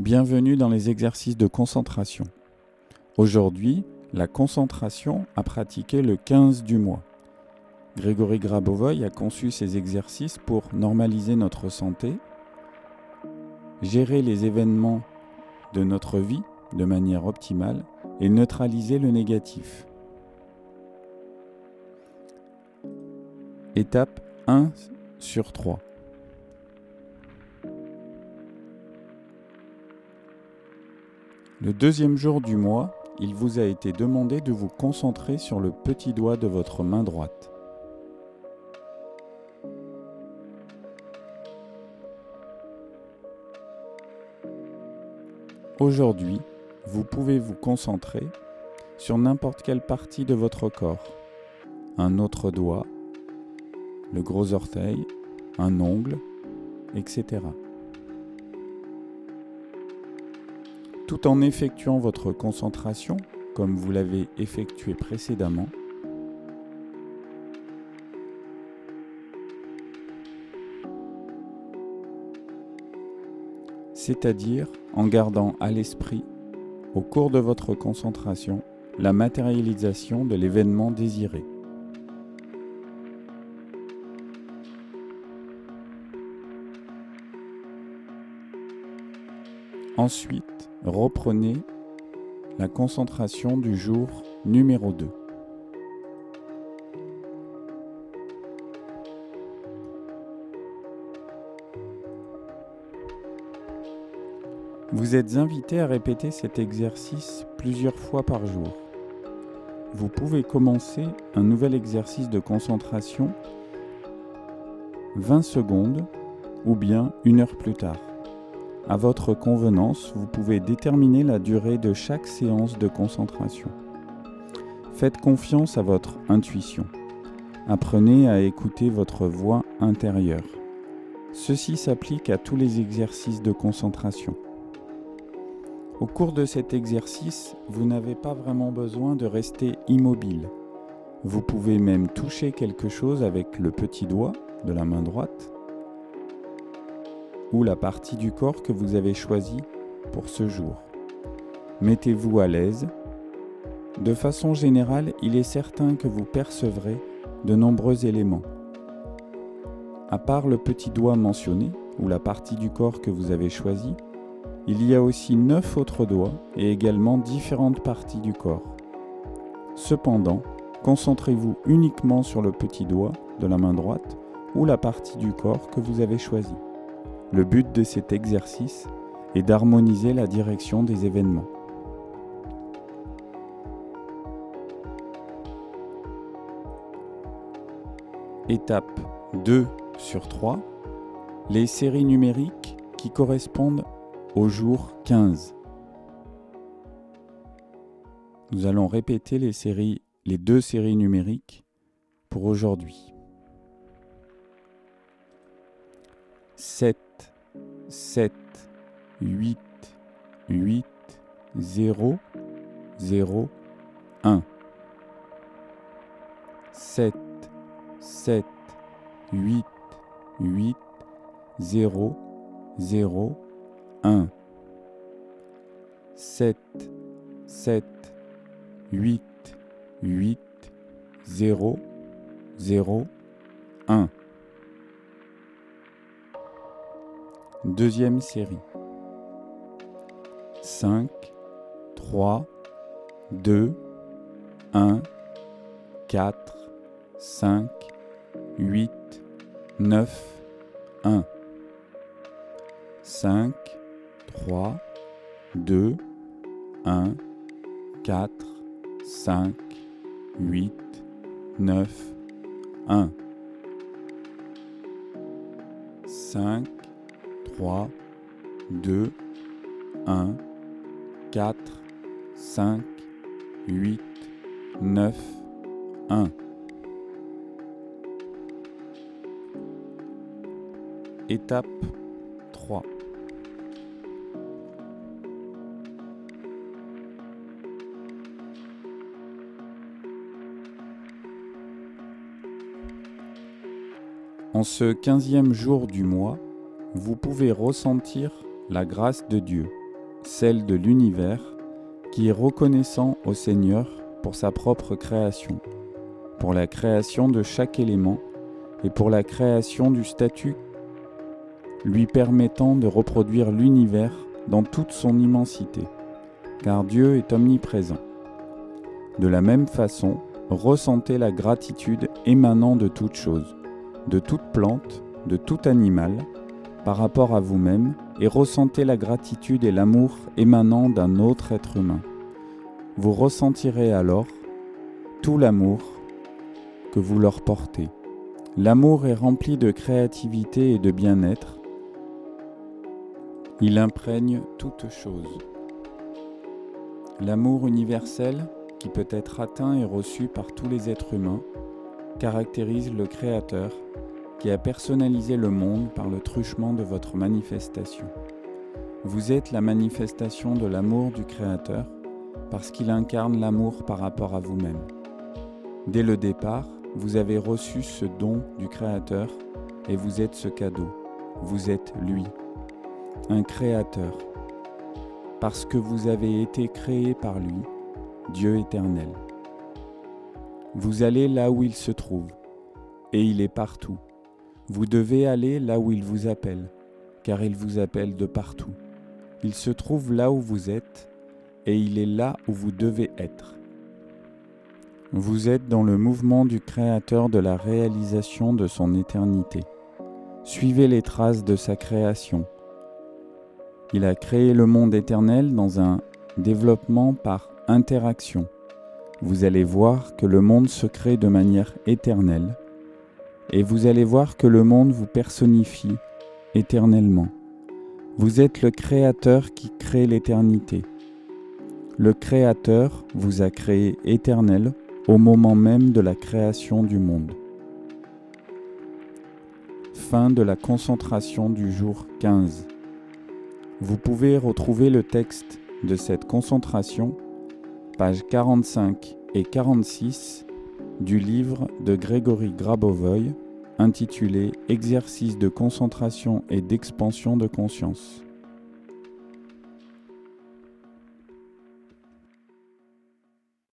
Bienvenue dans les exercices de concentration. Aujourd'hui, la concentration à pratiquer le 15 du mois. Grégory Grabovoy a conçu ces exercices pour normaliser notre santé, gérer les événements de notre vie de manière optimale et neutraliser le négatif. Étape 1 sur 3. Le deuxième jour du mois, il vous a été demandé de vous concentrer sur le petit doigt de votre main droite. Aujourd'hui, vous pouvez vous concentrer sur n'importe quelle partie de votre corps. Un autre doigt, le gros orteil, un ongle, etc. Tout en effectuant votre concentration, comme vous l'avez effectué précédemment, c'est-à-dire en gardant à l'esprit, au cours de votre concentration, la matérialisation de l'événement désiré. Ensuite, reprenez la concentration du jour numéro 2. Vous êtes invité à répéter cet exercice plusieurs fois par jour. Vous pouvez commencer un nouvel exercice de concentration 20 secondes ou bien une heure plus tard. À votre convenance, vous pouvez déterminer la durée de chaque séance de concentration. Faites confiance à votre intuition. Apprenez à écouter votre voix intérieure. Ceci s'applique à tous les exercices de concentration. Au cours de cet exercice, vous n'avez pas vraiment besoin de rester immobile. Vous pouvez même toucher quelque chose avec le petit doigt de la main droite ou la partie du corps que vous avez choisi pour ce jour. Mettez-vous à l'aise. De façon générale, il est certain que vous percevrez de nombreux éléments. À part le petit doigt mentionné ou la partie du corps que vous avez choisi, il y a aussi neuf autres doigts et également différentes parties du corps. Cependant, concentrez-vous uniquement sur le petit doigt de la main droite ou la partie du corps que vous avez choisi. Le but de cet exercice est d'harmoniser la direction des événements. Étape 2 sur 3. Les séries numériques qui correspondent au jour 15. Nous allons répéter les séries, les deux séries numériques pour aujourd'hui. 7, 7, 8, 8, 0, 0, 1. 7, 7, 8, 8, 0, 0, 1, 7, 7, 8, 8, 0, 0, 1. Deuxième série. 5, 3, 2, 1, 4, 5, 8, 9, 1. 5, 3, 2, 1, 4, 5, 8, 9, 1. 5, 3, 2, 1, 4, 5, 8, 9, 1. Étape 3. En ce quinzième jour du mois, vous pouvez ressentir la grâce de Dieu celle de l'univers, qui est reconnaissant au Seigneur pour sa propre création, pour la création de chaque élément et pour la création du statut lui permettant de reproduire l'univers dans toute son immensité, car Dieu est omniprésent. De la même façon, ressentez la gratitude émanant de toute chose, de toute plante, de tout animal, par rapport à vous-même, et ressentez la gratitude et l'amour émanant d'un autre être humain. Vous ressentirez alors tout l'amour que vous leur portez. L'amour est rempli de créativité et de bien-être. Il imprègne toute chose. L'amour universel, qui peut être atteint et reçu par tous les êtres humains, caractérise le Créateur qui a personnalisé le monde par le truchement de votre manifestation. Vous êtes la manifestation de l'amour du Créateur parce qu'il incarne l'amour par rapport à vous-même. Dès le départ, vous avez reçu ce don du Créateur et vous êtes ce cadeau. Vous êtes lui, un Créateur, parce que vous avez été créé par lui, Dieu éternel. Vous allez là où il se trouve, et il est partout. Vous devez aller là où il vous appelle, car il vous appelle de partout. Il se trouve là où vous êtes, et il est là où vous devez être. Vous êtes dans le mouvement du Créateur de la réalisation de son éternité. Suivez les traces de sa création. Il a créé le monde éternel dans un développement par interaction. Vous allez voir que le monde se crée de manière éternelle et vous allez voir que le monde vous personnifie éternellement. Vous êtes le Créateur qui crée l'éternité. Le Créateur vous a créé éternel au moment même de la création du monde. Fin de la concentration du jour 15. Vous pouvez retrouver le texte de cette concentration, pages 45 et 46 du livre de Grégory Grabovoy intitulé Exercice de concentration et d'expansion de conscience.